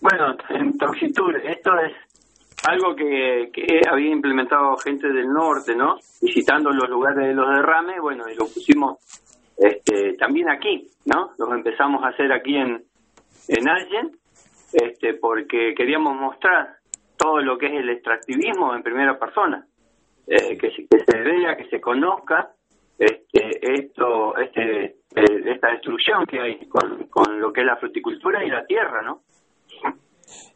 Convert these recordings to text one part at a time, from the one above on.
Bueno, en Toxitur, esto es algo que, que había implementado gente del norte, ¿no? Visitando los lugares de los derrames, bueno, y lo pusimos este, también aquí, ¿no? Los empezamos a hacer aquí en, en Allen, este, porque queríamos mostrar todo lo que es el extractivismo en primera persona, eh, que, se, que se vea, que se conozca este, esto, este, eh, esta destrucción que hay con, con lo que es la fruticultura y la tierra, ¿no?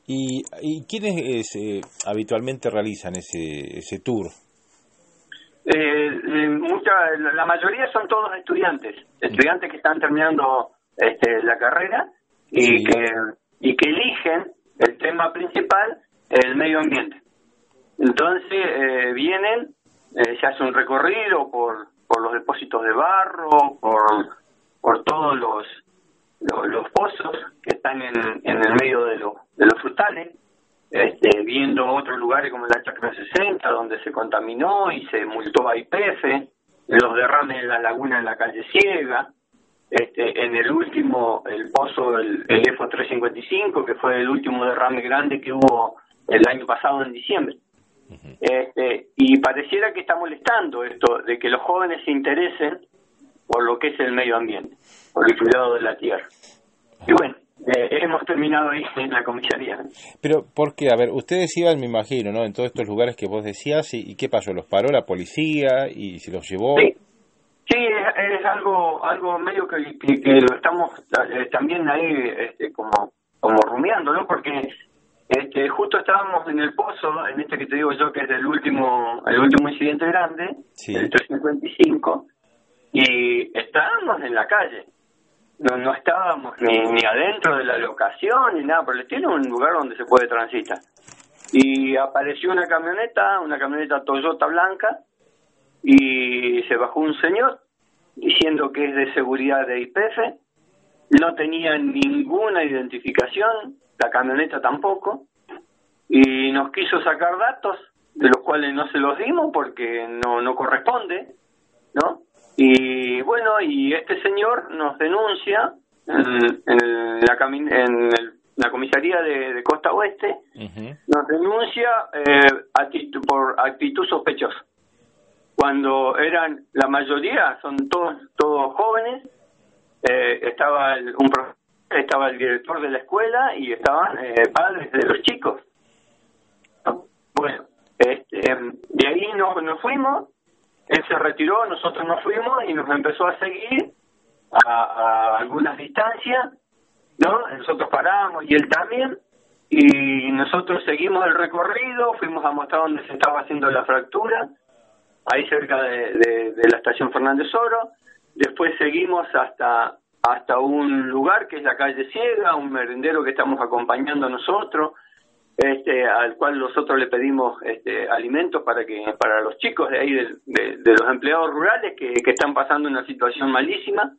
¿Y, y quiénes eh, habitualmente realizan ese, ese tour? Eh, eh, mucha, la mayoría son todos estudiantes, estudiantes que están terminando este, la carrera y Sí. que y que eligen el tema principal, el medio ambiente. Entonces eh, vienen, eh, se hace un recorrido por por los depósitos de barro, por por todos los los, los pozos que están en, en el medio de, los de los frutales, este, viendo otros lugares como la Chacra 60, donde se contaminó y se multó a IPF, los derrames en la laguna en la calle Ciega, este, en el último, el pozo, el, el EFO 355, que fue el último derrame grande que hubo el año pasado en diciembre. Este, y pareciera que está molestando esto de que los jóvenes se interesen por lo que es el medio ambiente, por el cuidado de la tierra. Y bueno, eh, hemos terminado ahí en la comisaría. Pero, ¿por qué? A ver, ustedes iban, me imagino, ¿no? En todos estos lugares que vos decías, ¿y, y qué pasó? ¿Los paró la policía y se los llevó? Sí, sí es, es algo algo medio que, que, que lo estamos eh, también ahí este, como como rumiando, ¿no? Porque este, justo estábamos en el pozo, en este que te digo yo que es el último el último incidente grande, Sí. el 355, y estábamos en la calle. No, no estábamos ni, ni adentro de la locación ni nada por el estilo, un lugar donde se puede transitar. Y apareció una camioneta, una camioneta Toyota blanca, y se bajó un señor diciendo que es de seguridad de IPF, no tenía ninguna identificación, la camioneta tampoco, y nos quiso sacar datos, de los cuales no se los dimos porque no, no corresponde, ¿no? Y bueno, y este señor nos denuncia en, en la, en el- la comisaría de, de Costa Oeste, nos denuncia eh, actitud, por actitud sospechosa. Cuando eran, la mayoría son todos todos jóvenes, eh, estaba el, un profesor, estaba el director de la escuela y estaban eh, padres de los chicos. Bueno, este, em, de ahí nos, nos fuimos, él se retiró, nosotros nos fuimos y nos empezó a seguir a, algunas distancias, ¿no? Nosotros paramos y él también, y nosotros seguimos el recorrido, fuimos a mostrar dónde se estaba haciendo la fractura, ahí cerca de la estación Fernández Oro, después seguimos hasta hasta un lugar que es la calle Ciega, un merendero que estamos acompañando nosotros, este, al cual nosotros le pedimos este, alimentos para que para los chicos de ahí de, de- de los empleados rurales que, que están pasando una situación malísima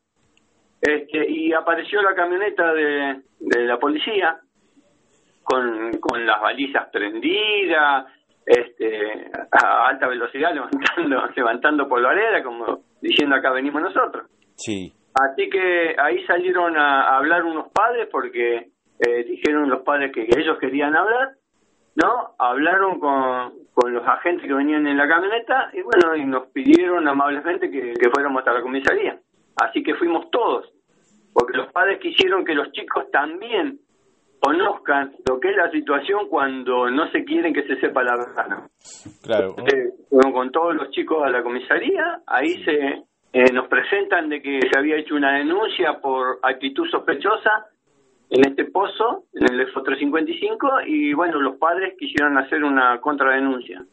este, y apareció la camioneta de, de la policía con, con las balizas prendidas este, a alta velocidad levantando levantando polvareda como diciendo acá venimos nosotros Sí. Así que ahí salieron a, a hablar unos padres porque eh, dijeron los padres que ellos querían hablar, ¿no? Hablaron con, con los agentes que venían en la camioneta y bueno, y nos pidieron amablemente que, que fuéramos hasta la comisaría. Así que fuimos todos, porque los padres quisieron que los chicos también conozcan lo que es la situación cuando no se quieren que se sepa la verdad. Claro. Eh, fueron con todos los chicos a la comisaría, ahí se eh, nos presentan de que se había hecho una denuncia por actitud sospechosa en este pozo, en el EFO 355, y bueno, los padres quisieron hacer una contradenuncia.